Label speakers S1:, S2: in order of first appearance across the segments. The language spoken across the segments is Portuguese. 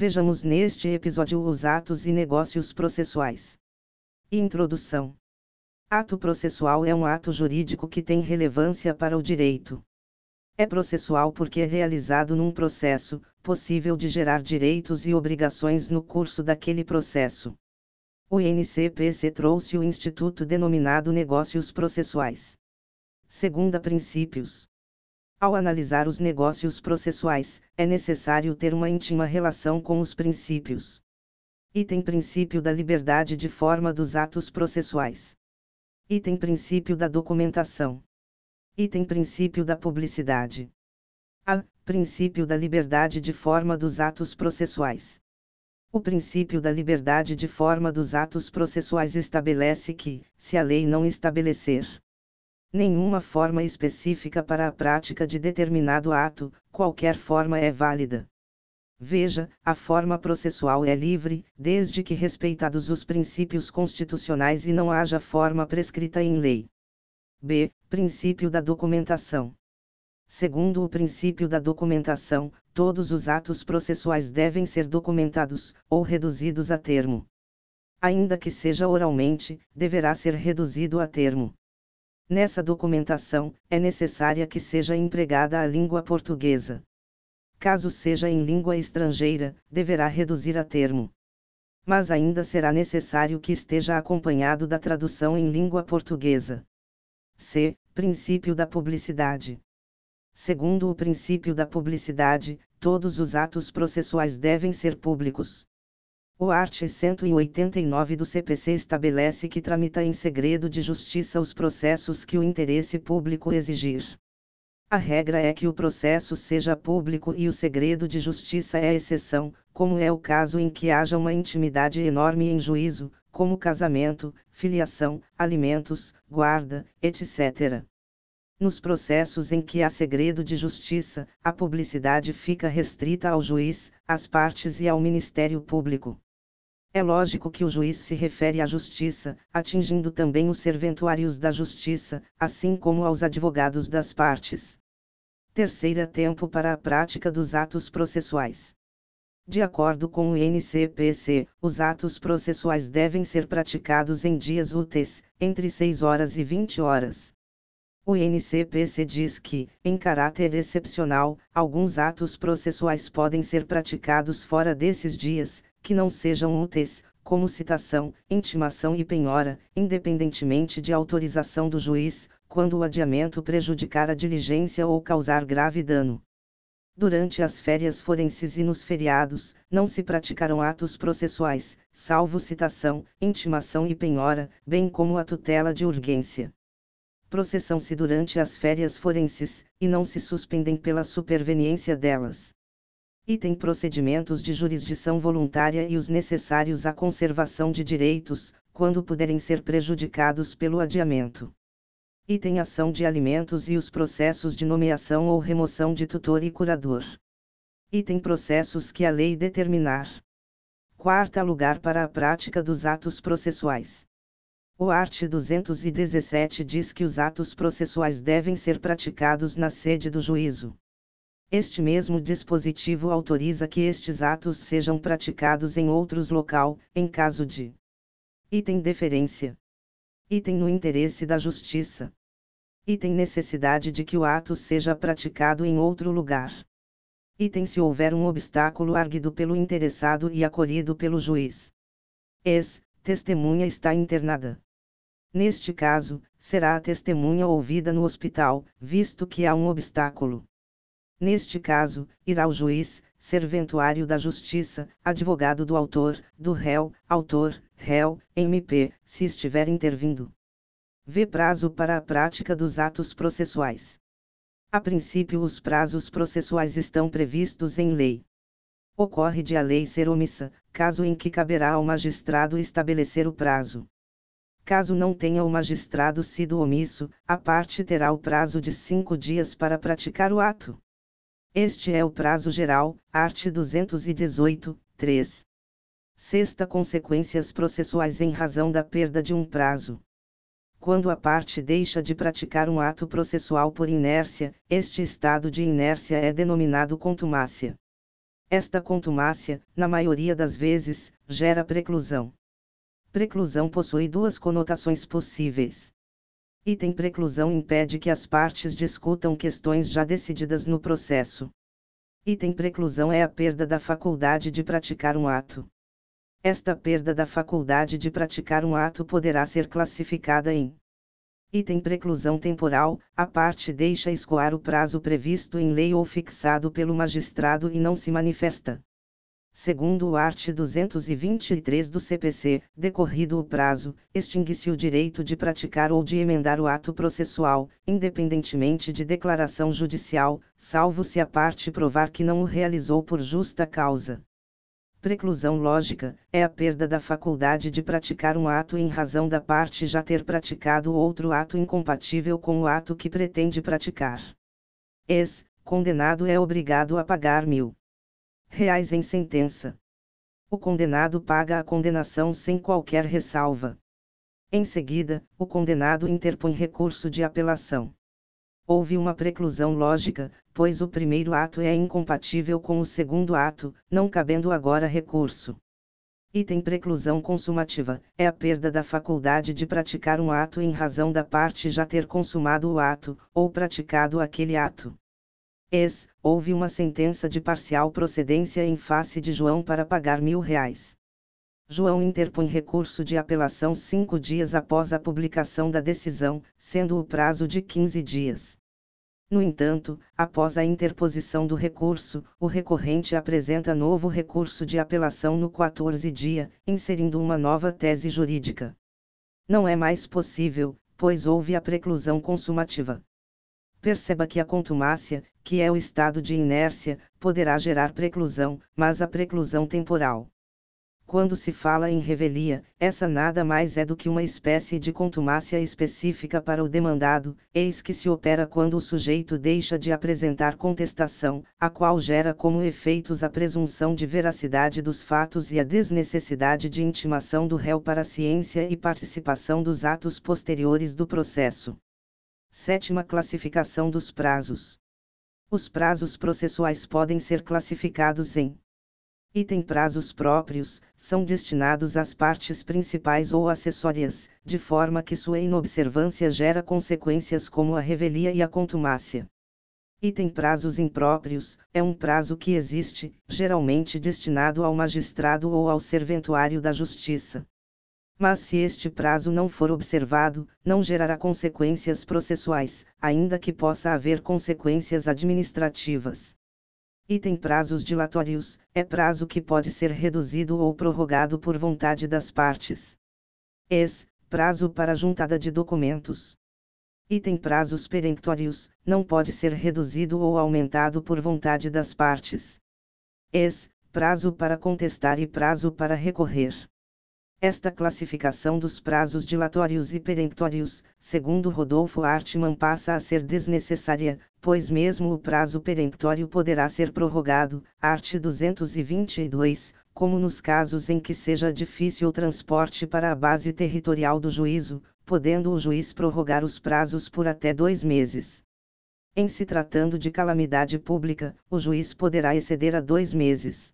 S1: Vejamos neste episódio os atos e negócios processuais. Introdução: Ato processual é um ato jurídico que tem relevância para o direito. É processual porque é realizado num processo, possível de gerar direitos e obrigações no curso daquele processo. O INCPC trouxe o instituto denominado Negócios Processuais. Segunda princípios. Ao analisar os negócios processuais, é necessário ter uma íntima relação com os princípios. Item princípio da liberdade de forma dos atos processuais. Item princípio da documentação. Item princípio da publicidade. A. Princípio da liberdade de forma dos atos processuais. O princípio da liberdade de forma dos atos processuais estabelece que, se a lei não estabelecer nenhuma forma específica para a prática de determinado ato, qualquer forma é válida. Veja, a forma processual é livre, desde que respeitados os princípios constitucionais e não haja forma prescrita em lei. B. Princípio da documentação. Segundo o princípio da documentação, todos os atos processuais devem ser documentados, ou reduzidos a termo. Ainda que seja oralmente, deverá ser reduzido a termo. Nessa documentação, é necessária que seja empregada a língua portuguesa. Caso seja em língua estrangeira, deverá reduzir a termo. Mas ainda será necessário que esteja acompanhado da tradução em língua portuguesa. C. Princípio da publicidade. Segundo o princípio da publicidade, todos os atos processuais devem ser públicos. O art. 189 do CPC estabelece que tramita em segredo de justiça os processos que o interesse público exigir. A regra é que o processo seja público e o segredo de justiça é a exceção, como é o caso em que haja uma intimidade enorme em juízo, como casamento, filiação, alimentos, guarda, etc. Nos processos em que há segredo de justiça, a publicidade fica restrita ao juiz, às partes e ao Ministério Público. É lógico que o juiz se refere à justiça, atingindo também os serventuários da justiça, assim como aos advogados das partes. Terceira tempo para a prática dos atos processuais. De acordo com o NCPC, os atos processuais devem ser praticados em dias úteis, entre 6 horas e 20 horas. O NCPC diz que, em caráter excepcional, alguns atos processuais podem ser praticados fora desses dias, que não sejam úteis, como citação, intimação e penhora, independentemente de autorização do juiz, quando o adiamento prejudicar a diligência ou causar grave dano. Durante as férias forenses e nos feriados, não se praticarão atos processuais, salvo citação, intimação e penhora, bem como a tutela de urgência. Processam-se durante as férias forenses, e não se suspendem pela superveniência delas. Item procedimentos de jurisdição voluntária e os necessários à conservação de direitos, quando puderem ser prejudicados pelo adiamento. Item ação de alimentos e os processos de nomeação ou remoção de tutor e curador. Item processos que a lei determinar. Quarta lugar para a prática dos atos processuais. O art. 217 diz que os atos processuais devem ser praticados na sede do juízo. Este mesmo dispositivo autoriza que estes atos sejam praticados em outros local, em caso de item deferência, item no interesse da justiça, item necessidade de que o ato seja praticado em outro lugar, item se houver um obstáculo arguido pelo interessado e acolhido pelo juiz. Ex, testemunha está internada. Neste caso, será a testemunha ouvida no hospital, visto que há um obstáculo. Neste caso, irá o juiz, serventuário da justiça, advogado do autor, do réu, autor, réu, MP, se estiver intervindo. V prazo para a prática dos atos processuais. A princípio, os prazos processuais estão previstos em lei. Ocorre de a lei ser omissa, caso em que caberá ao magistrado estabelecer o prazo. Caso não tenha o magistrado sido omisso, a parte terá o prazo de cinco dias para praticar o ato. Este é o prazo geral, art. 218, 3. Sexta consequências processuais em razão da perda de um prazo. Quando a parte deixa de praticar um ato processual por inércia, este estado de inércia é denominado contumácia. Esta contumácia, na maioria das vezes, gera preclusão. Preclusão possui duas conotações possíveis. Item preclusão impede que as partes discutam questões já decididas no processo. Item preclusão é a perda da faculdade de praticar um ato. Esta perda da faculdade de praticar um ato poderá ser classificada em Item preclusão temporal, a parte deixa escoar o prazo previsto em lei ou fixado pelo magistrado e não se manifesta. Segundo o art. 223 do CPC, decorrido o prazo, extingue-se o direito de praticar ou de emendar o ato processual, independentemente de declaração judicial, salvo se a parte provar que não o realizou por justa causa. Preclusão lógica é a perda da faculdade de praticar um ato em razão da parte já ter praticado outro ato incompatível com o ato que pretende praticar. Ex, condenado é obrigado a pagar mil reais em sentença. O condenado paga a condenação sem qualquer ressalva. Em seguida, o condenado interpõe recurso de apelação houve uma preclusão lógica, pois o primeiro ato é incompatível com o segundo ato, não cabendo agora recurso. Item preclusão consumativa é a perda da faculdade de praticar um ato em razão da parte já ter consumado o ato, ou praticado aquele ato. Ex, houve uma sentença de parcial procedência em face de João para pagar mil reais. João interpõe recurso de apelação cinco dias após a publicação da decisão, sendo o prazo de 15 dias. No entanto, após a interposição do recurso, o recorrente apresenta novo recurso de apelação no 14 dia, inserindo uma nova tese jurídica. Não é mais possível, pois houve a preclusão consumativa. Perceba que a contumácia, que é o estado de inércia, poderá gerar preclusão, mas a preclusão temporal. Quando se fala em revelia, essa nada mais é do que uma espécie de contumácia específica para o demandado, eis que se opera quando o sujeito deixa de apresentar contestação, a qual gera como efeitos a presunção de veracidade dos fatos e a desnecessidade de intimação do réu para a ciência e participação dos atos posteriores do processo. Sétima classificação dos prazos. Os prazos processuais podem ser classificados em Item prazos próprios, são destinados às partes principais ou acessórias, de forma que sua inobservância gera consequências como a revelia e a contumácia. Item prazos impróprios, é um prazo que existe, geralmente destinado ao magistrado ou ao serventuário da justiça. Mas se este prazo não for observado, não gerará consequências processuais, ainda que possa haver consequências administrativas. Item prazos dilatórios, é prazo que pode ser reduzido ou prorrogado por vontade das partes. Ex, prazo para juntada de documentos. Item prazos peremptórios, não pode ser reduzido ou aumentado por vontade das partes. Ex, prazo para contestar e prazo para recorrer. Esta classificação dos prazos dilatórios e peremptórios, segundo Rodolfo Artman, passa a ser desnecessária, pois mesmo o prazo peremptório poderá ser prorrogado, art. 222, como nos casos em que seja difícil o transporte para a base territorial do juízo, podendo o juiz prorrogar os prazos por até dois meses. Em se tratando de calamidade pública, o juiz poderá exceder a dois meses.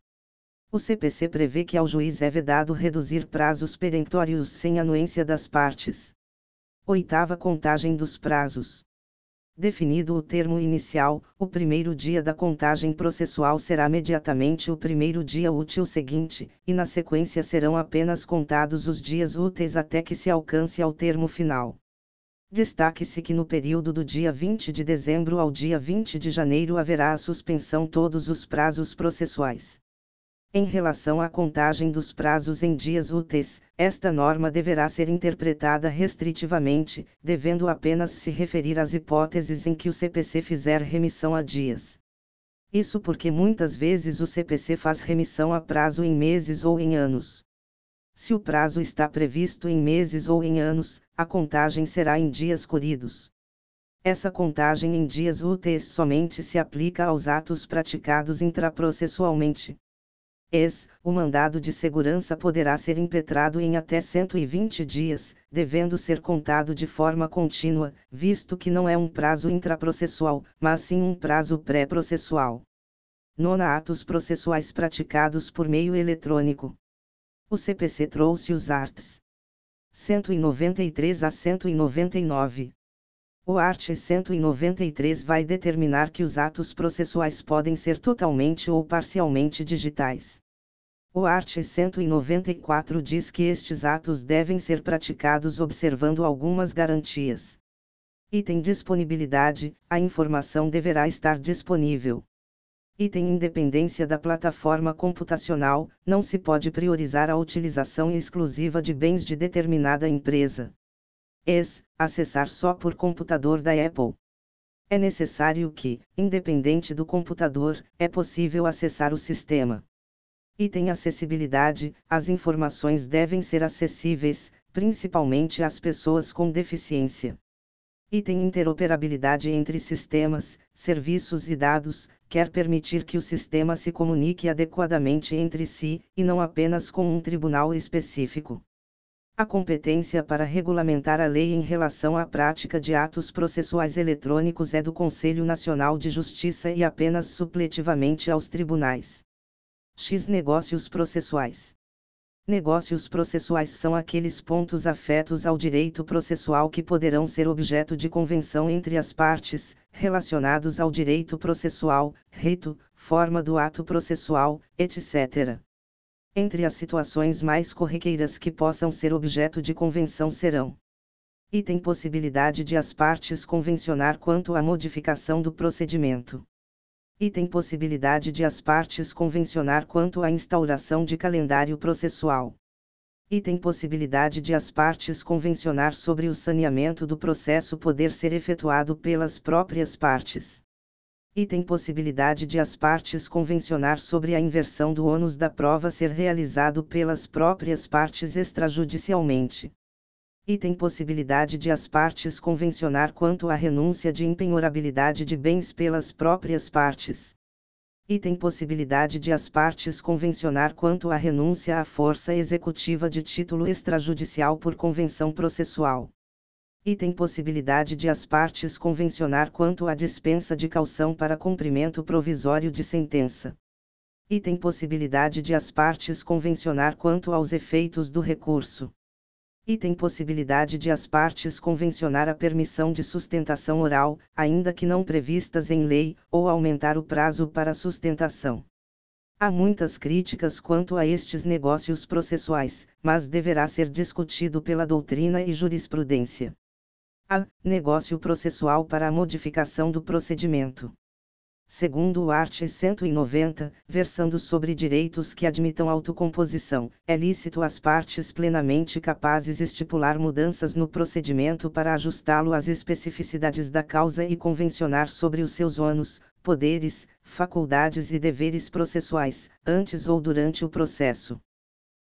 S1: O CPC prevê que ao juiz é vedado reduzir prazos peremptórios sem anuência das partes. Oitava contagem dos prazos. Definido o termo inicial, o primeiro dia da contagem processual será imediatamente o primeiro dia útil seguinte, e na sequência serão apenas contados os dias úteis até que se alcance ao termo final. Destaque-se que no período do dia 20 de dezembro ao dia 20 de janeiro haverá a suspensão todos os prazos processuais. Em relação à contagem dos prazos em dias úteis, esta norma deverá ser interpretada restritivamente, devendo apenas se referir às hipóteses em que o CPC fizer remissão a dias. Isso porque muitas vezes o CPC faz remissão a prazo em meses ou em anos. Se o prazo está previsto em meses ou em anos, a contagem será em dias corridos. Essa contagem em dias úteis somente se aplica aos atos praticados intraprocessualmente, ex, o mandado de segurança poderá ser impetrado em até 120 dias, devendo ser contado de forma contínua, visto que não é um prazo intraprocessual, mas sim um prazo pré-processual. nona atos processuais praticados por meio eletrônico. O CPC trouxe os arts 193 a 199. O art 193 vai determinar que os atos processuais podem ser totalmente ou parcialmente digitais. O art 194 diz que estes atos devem ser praticados observando algumas garantias. Item disponibilidade: a informação deverá estar disponível. Item independência da plataforma computacional: não se pode priorizar a utilização exclusiva de bens de determinada empresa. Es, acessar só por computador da Apple. É necessário que, independente do computador, é possível acessar o sistema. Item acessibilidade: as informações devem ser acessíveis, principalmente às pessoas com deficiência e tem interoperabilidade entre sistemas, serviços e dados, quer permitir que o sistema se comunique adequadamente entre si, e não apenas com um tribunal específico. A competência para regulamentar a lei em relação à prática de atos processuais eletrônicos é do Conselho Nacional de Justiça e apenas supletivamente aos tribunais. X Negócios processuais. Negócios processuais são aqueles pontos afetos ao direito processual que poderão ser objeto de convenção entre as partes, relacionados ao direito processual, rito, forma do ato processual, etc. Entre as situações mais corriqueiras que possam ser objeto de convenção serão: e tem possibilidade de as partes convencionar quanto à modificação do procedimento e tem possibilidade de as partes convencionar quanto à instauração de calendário processual. E tem possibilidade de as partes convencionar sobre o saneamento do processo poder ser efetuado pelas próprias partes. E tem possibilidade de as partes convencionar sobre a inversão do ônus da prova ser realizado pelas próprias partes extrajudicialmente e tem possibilidade de as partes convencionar quanto à renúncia de impenhorabilidade de bens pelas próprias partes. E tem possibilidade de as partes convencionar quanto à renúncia à força executiva de título extrajudicial por convenção processual. E tem possibilidade de as partes convencionar quanto à dispensa de calção para cumprimento provisório de sentença. E tem possibilidade de as partes convencionar quanto aos efeitos do recurso e tem possibilidade de as partes convencionar a permissão de sustentação oral, ainda que não previstas em lei, ou aumentar o prazo para sustentação. Há muitas críticas quanto a estes negócios processuais, mas deverá ser discutido pela doutrina e jurisprudência. A. Negócio processual para a modificação do procedimento segundo o art. 190, versando sobre direitos que admitam autocomposição, é lícito às partes plenamente capazes estipular mudanças no procedimento para ajustá-lo às especificidades da causa e convencionar sobre os seus ônus, poderes, faculdades e deveres processuais, antes ou durante o processo.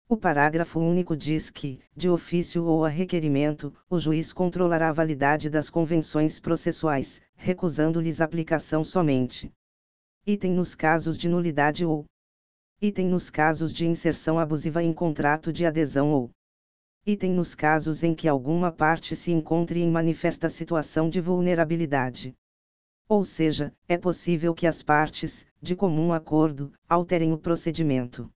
S1: O parágrafo único diz que, de ofício ou a requerimento, o juiz controlará a validade das convenções processuais, recusando-lhes aplicação somente. Item nos casos de nulidade ou Item nos casos de inserção abusiva em contrato de adesão ou Item nos casos em que alguma parte se encontre em manifesta situação de vulnerabilidade. Ou seja, é possível que as partes, de comum acordo, alterem o procedimento.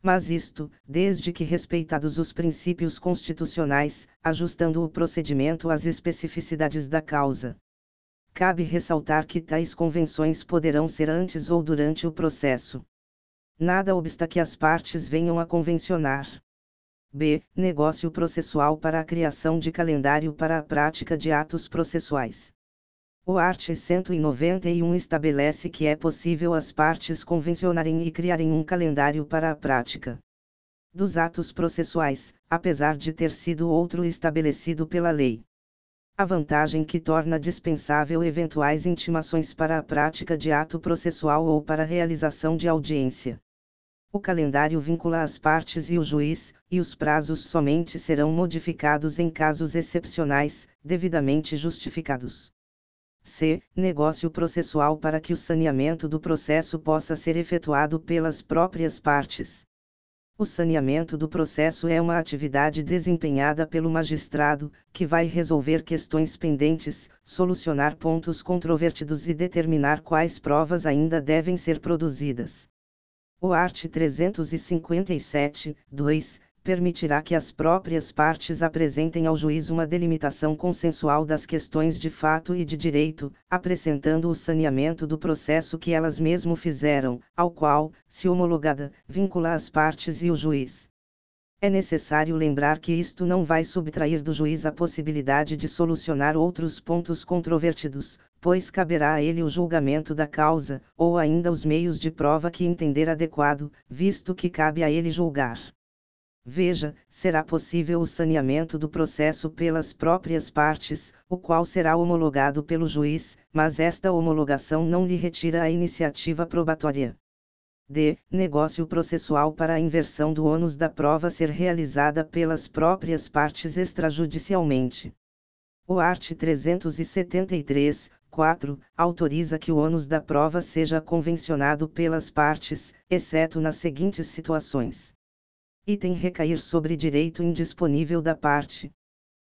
S1: Mas isto, desde que respeitados os princípios constitucionais, ajustando o procedimento às especificidades da causa. Cabe ressaltar que tais convenções poderão ser antes ou durante o processo. Nada obsta que as partes venham a convencionar. B. Negócio processual para a criação de calendário para a prática de atos processuais. O art. 191 estabelece que é possível as partes convencionarem e criarem um calendário para a prática dos atos processuais, apesar de ter sido outro estabelecido pela lei a vantagem que torna dispensável eventuais intimações para a prática de ato processual ou para a realização de audiência. O calendário vincula as partes e o juiz, e os prazos somente serão modificados em casos excepcionais, devidamente justificados. C. Negócio processual para que o saneamento do processo possa ser efetuado pelas próprias partes. O saneamento do processo é uma atividade desempenhada pelo magistrado, que vai resolver questões pendentes, solucionar pontos controvertidos e determinar quais provas ainda devem ser produzidas. O art. 357, 2, permitirá que as próprias partes apresentem ao juiz uma delimitação consensual das questões de fato e de direito, acrescentando o saneamento do processo que elas mesmo fizeram, ao qual, se homologada, vincula as partes e o juiz. É necessário lembrar que isto não vai subtrair do juiz a possibilidade de solucionar outros pontos controvertidos, pois caberá a ele o julgamento da causa, ou ainda os meios de prova que entender adequado, visto que cabe a ele julgar. Veja, será possível o saneamento do processo pelas próprias partes, o qual será homologado pelo juiz, mas esta homologação não lhe retira a iniciativa probatória. D. Negócio processual para a inversão do ônus da prova ser realizada pelas próprias partes extrajudicialmente. O art. 373, 4, autoriza que o ônus da prova seja convencionado pelas partes, exceto nas seguintes situações Item recair sobre direito indisponível da parte.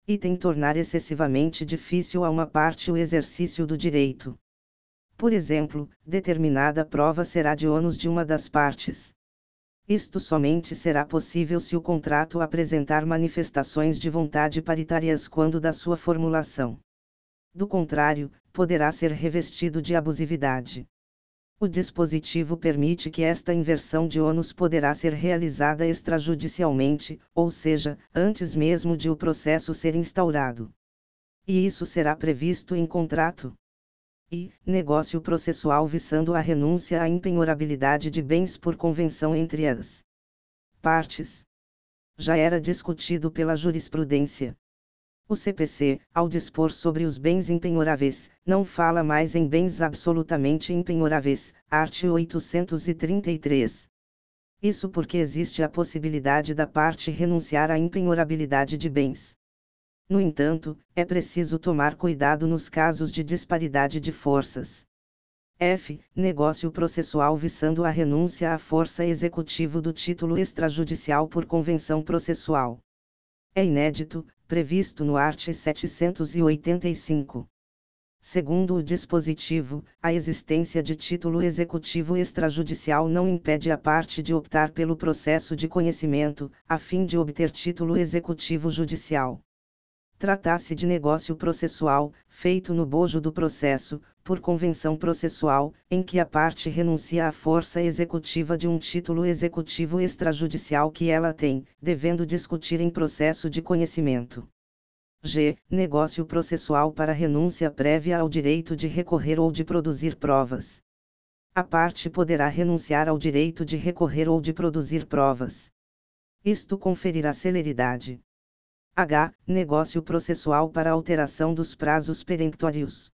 S1: Item tornar excessivamente difícil a uma parte o exercício do direito. Por exemplo, determinada prova será de ônus de uma das partes. Isto somente será possível se o contrato apresentar manifestações de vontade paritárias quando da sua formulação. Do contrário, poderá ser revestido de abusividade. O dispositivo permite que esta inversão de ônus poderá ser realizada extrajudicialmente, ou seja, antes mesmo de o processo ser instaurado. E isso será previsto em contrato. E, negócio processual visando a renúncia à impenhorabilidade de bens por convenção entre as partes. Já era discutido pela jurisprudência. O CPC, ao dispor sobre os bens impenhoráveis, não fala mais em bens absolutamente impenhoráveis, art. 833. Isso porque existe a possibilidade da parte renunciar à impenhorabilidade de bens. No entanto, é preciso tomar cuidado nos casos de disparidade de forças. F. Negócio processual visando a renúncia à força executivo do título extrajudicial por convenção processual. É inédito, previsto no art. 785. Segundo o dispositivo, a existência de título executivo extrajudicial não impede a parte de optar pelo processo de conhecimento, a fim de obter título executivo judicial. Trata-se de negócio processual, feito no bojo do processo, por convenção processual, em que a parte renuncia à força executiva de um título executivo extrajudicial que ela tem, devendo discutir em processo de conhecimento. G. Negócio processual para renúncia prévia ao direito de recorrer ou de produzir provas. A parte poderá renunciar ao direito de recorrer ou de produzir provas. Isto conferirá celeridade H. Negócio processual para alteração dos prazos peremptórios.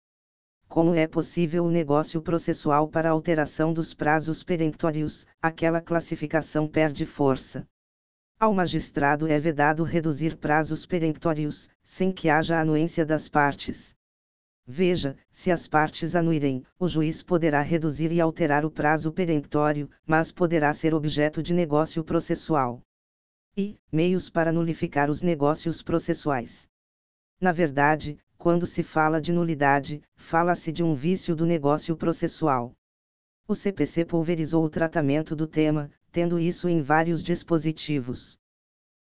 S1: Como é possível o negócio processual para alteração dos prazos peremptórios, aquela classificação perde força. Ao magistrado é vedado reduzir prazos peremptórios, sem que haja anuência das partes. Veja, se as partes anuírem, o juiz poderá reduzir e alterar o prazo peremptório, mas poderá ser objeto de negócio processual e meios para nulificar os negócios processuais. Na verdade, quando se fala de nulidade, fala-se de um vício do negócio processual. O CPC pulverizou o tratamento do tema, tendo isso em vários dispositivos.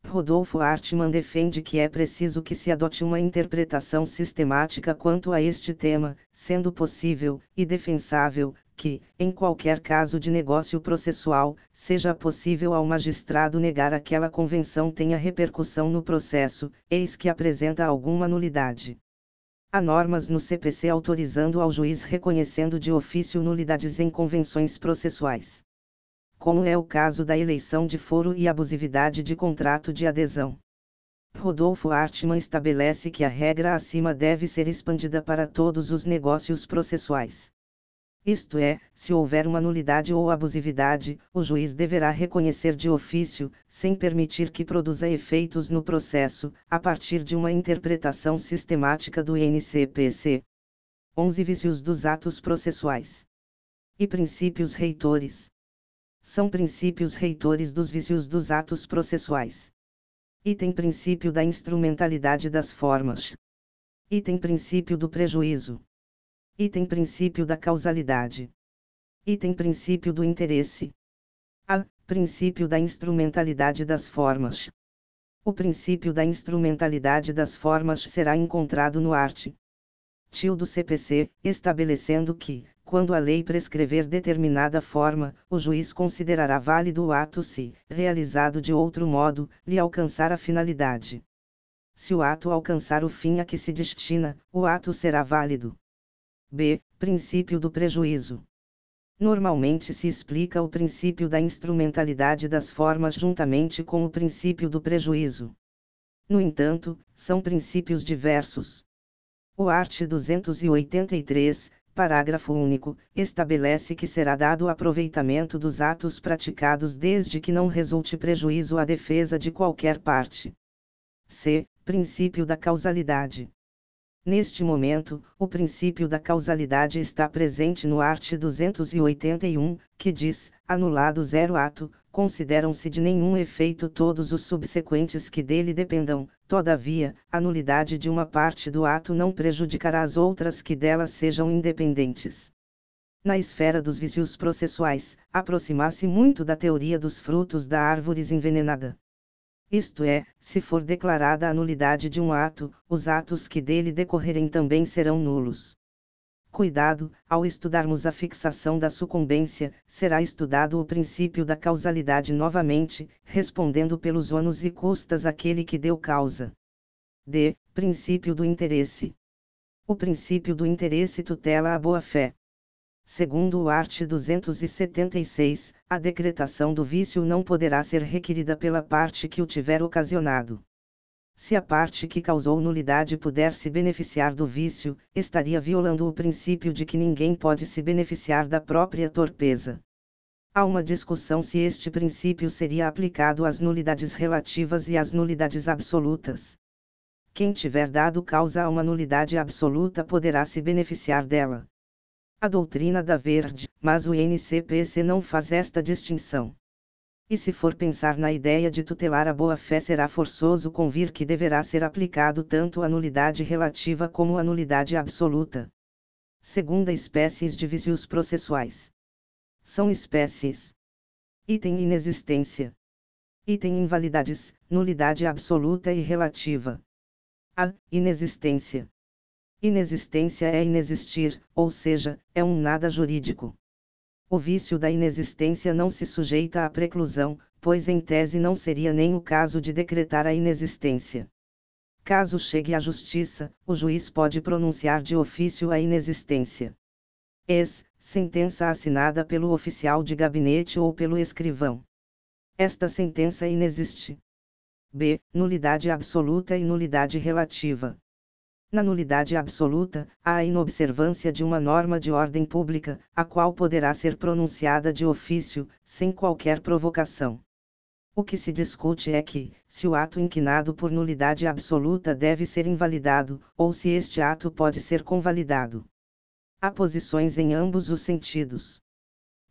S1: Rodolfo Artman defende que é preciso que se adote uma interpretação sistemática quanto a este tema, sendo possível, e defensável, que, em qualquer caso de negócio processual, seja possível ao magistrado negar aquela convenção tenha repercussão no processo, eis que apresenta alguma nulidade. Há normas no CPC autorizando ao juiz reconhecendo de ofício nulidades em convenções processuais. Como é o caso da eleição de foro e abusividade de contrato de adesão. Rodolfo Artman estabelece que a regra acima deve ser expandida para todos os negócios processuais. Isto é, se houver uma nulidade ou abusividade, o juiz deverá reconhecer de ofício, sem permitir que produza efeitos no processo, a partir de uma interpretação sistemática do NCPC. 11 Vícios dos atos processuais e princípios reitores. São princípios reitores dos vícios dos atos processuais. Item princípio da instrumentalidade das formas. Item princípio do prejuízo. Item princípio da causalidade. Item princípio do interesse. A. Princípio da instrumentalidade das formas. O princípio da instrumentalidade das formas será encontrado no art. Do CPC, estabelecendo que, quando a lei prescrever determinada forma, o juiz considerará válido o ato se, realizado de outro modo, lhe alcançar a finalidade. Se o ato alcançar o fim a que se destina, o ato será válido. B. Princípio do prejuízo. Normalmente se explica o princípio da instrumentalidade das formas juntamente com o princípio do prejuízo. No entanto, são princípios diversos. O art. 283, parágrafo único, estabelece que será dado aproveitamento dos atos praticados desde que não resulte prejuízo à defesa de qualquer parte. C. Princípio da causalidade. Neste momento, o princípio da causalidade está presente no art. 281, que diz: anulado zero ato, consideram-se de nenhum efeito todos os subsequentes que dele dependam, todavia, a nulidade de uma parte do ato não prejudicará as outras que dela sejam independentes. Na esfera dos vícios processuais, aproxima-se muito da teoria dos frutos da árvore envenenada. Isto é, se for declarada a nulidade de um ato, os atos que dele decorrerem também serão nulos. Cuidado, ao estudarmos a fixação da sucumbência, será estudado o princípio da causalidade novamente, respondendo pelos ônus e custas aquele que deu causa. D. Princípio do interesse. O princípio do interesse tutela a boa-fé. Segundo o art. 276, a decretação do vício não poderá ser requerida pela parte que o tiver ocasionado. Se a parte que causou nulidade puder se beneficiar do vício, estaria violando o princípio de que ninguém pode se beneficiar da própria torpeza. Há uma discussão se este princípio seria aplicado às nulidades relativas e às nulidades absolutas. Quem tiver dado causa a uma nulidade absoluta poderá se beneficiar dela a doutrina da Verde, mas o NCPC não faz esta distinção. E se for pensar na ideia de tutelar a boa-fé, será forçoso convir que deverá ser aplicado tanto a nulidade relativa como a nulidade absoluta. Segunda espécies de vícios processuais. São espécies. Item inexistência. Item invalidades, nulidade absoluta e relativa. A. Inexistência. Inexistência é inexistir, ou seja, é um nada jurídico. O vício da inexistência não se sujeita à preclusão, pois em tese não seria nem o caso de decretar a inexistência. Caso chegue à justiça, o juiz pode pronunciar de ofício a inexistência. Ex, sentença assinada pelo oficial de gabinete ou pelo escrivão. Esta sentença inexiste. B. Nulidade absoluta e nulidade relativa. Na nulidade absoluta, há a inobservância de uma norma de ordem pública, a qual poderá ser pronunciada de ofício, sem qualquer provocação. O que se discute é que, se o ato inquinado por nulidade absoluta deve ser invalidado, ou se este ato pode ser convalidado. Há posições em ambos os sentidos.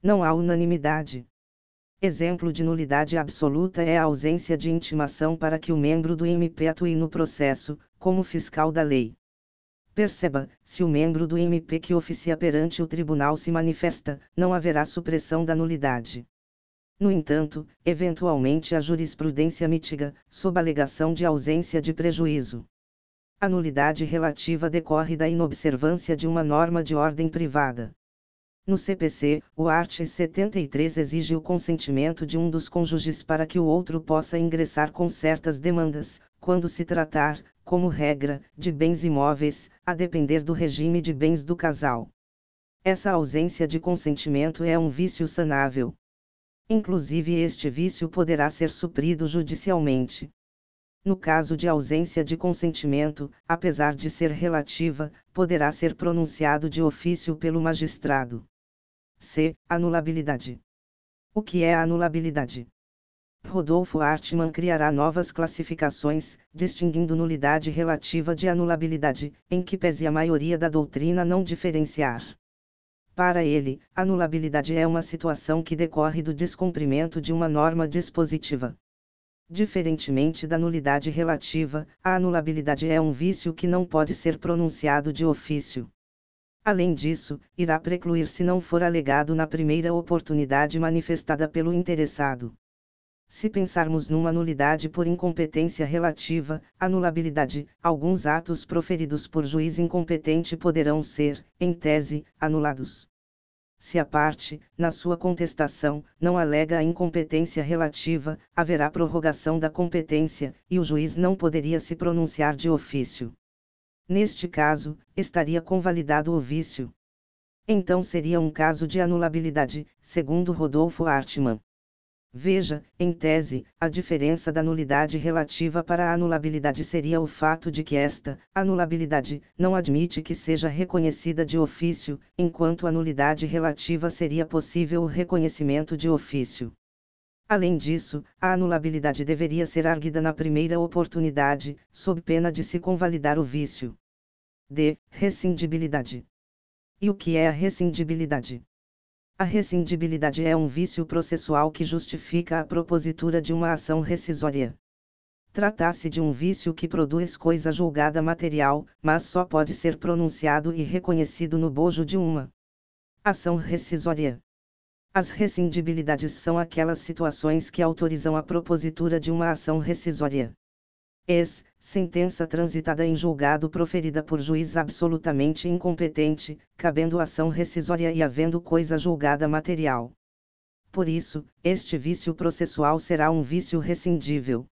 S1: Não há unanimidade. Exemplo de nulidade absoluta é a ausência de intimação para que o membro do MP atue no processo, como fiscal da lei. Perceba, se o membro do MP que oficia perante o tribunal se manifesta, não haverá supressão da nulidade. No entanto, eventualmente a jurisprudência mitiga, sob alegação de ausência de prejuízo. A nulidade relativa decorre da inobservância de uma norma de ordem privada. No CPC, o art. 73 exige o consentimento de um dos cônjuges para que o outro possa ingressar com certas demandas, quando se tratar, como regra, de bens imóveis, a depender do regime de bens do casal. Essa ausência de consentimento é um vício sanável. Inclusive, este vício poderá ser suprido judicialmente. No caso de ausência de consentimento, apesar de ser relativa, poderá ser pronunciado de ofício pelo magistrado. C. Anulabilidade. O que é a anulabilidade? Rodolfo Artman criará novas classificações, distinguindo nulidade relativa de anulabilidade, em que pese a maioria da doutrina não diferenciar. Para ele, anulabilidade é uma situação que decorre do descumprimento de uma norma dispositiva. Diferentemente da nulidade relativa, a anulabilidade é um vício que não pode ser pronunciado de ofício. Além disso, irá precluir se não for alegado na primeira oportunidade manifestada pelo interessado. Se pensarmos numa nulidade por incompetência relativa, anulabilidade, alguns atos proferidos por juiz incompetente poderão ser, em tese, anulados. Se a parte, na sua contestação, não alega a incompetência relativa, haverá prorrogação da competência, e o juiz não poderia se pronunciar de ofício. Neste caso, estaria convalidado o vício. Então seria um caso de anulabilidade, segundo Rodolfo Artman. Veja, em tese, a diferença da nulidade relativa para a anulabilidade seria o fato de que esta, anulabilidade, não admite que seja reconhecida de ofício, enquanto a nulidade relativa seria possível o reconhecimento de ofício. Além disso, a anulabilidade deveria ser arguida na primeira oportunidade, sob pena de se convalidar o vício. D. Rescindibilidade. E o que é a rescindibilidade? A rescindibilidade é um vício processual que justifica a propositura de uma ação rescisória. Trata-se de um vício que produz coisa julgada material, mas só pode ser pronunciado e reconhecido no bojo de uma ação rescisória. As rescindibilidades são aquelas situações que autorizam a propositura de uma ação rescisória. Ex, sentença transitada em julgado proferida por juiz absolutamente incompetente, cabendo ação rescisória e havendo coisa julgada material. Por isso, este vício processual será um vício rescindível.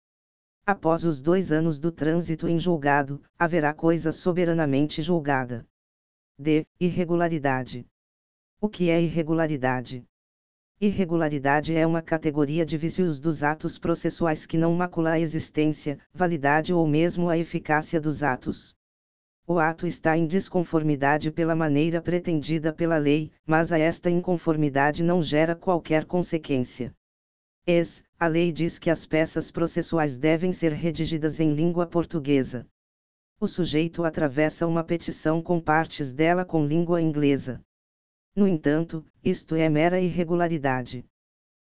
S1: Após os dois anos do trânsito em julgado, haverá coisa soberanamente julgada. D. Irregularidade. O que é irregularidade? Irregularidade é uma categoria de vícios dos atos processuais que não macula a existência, validade ou mesmo a eficácia dos atos. O ato está em desconformidade pela maneira pretendida pela lei, mas a esta inconformidade não gera qualquer consequência. Es, a lei diz que as peças processuais devem ser redigidas em língua portuguesa. O sujeito atravessa uma petição com partes dela com língua inglesa. No entanto, isto é mera irregularidade.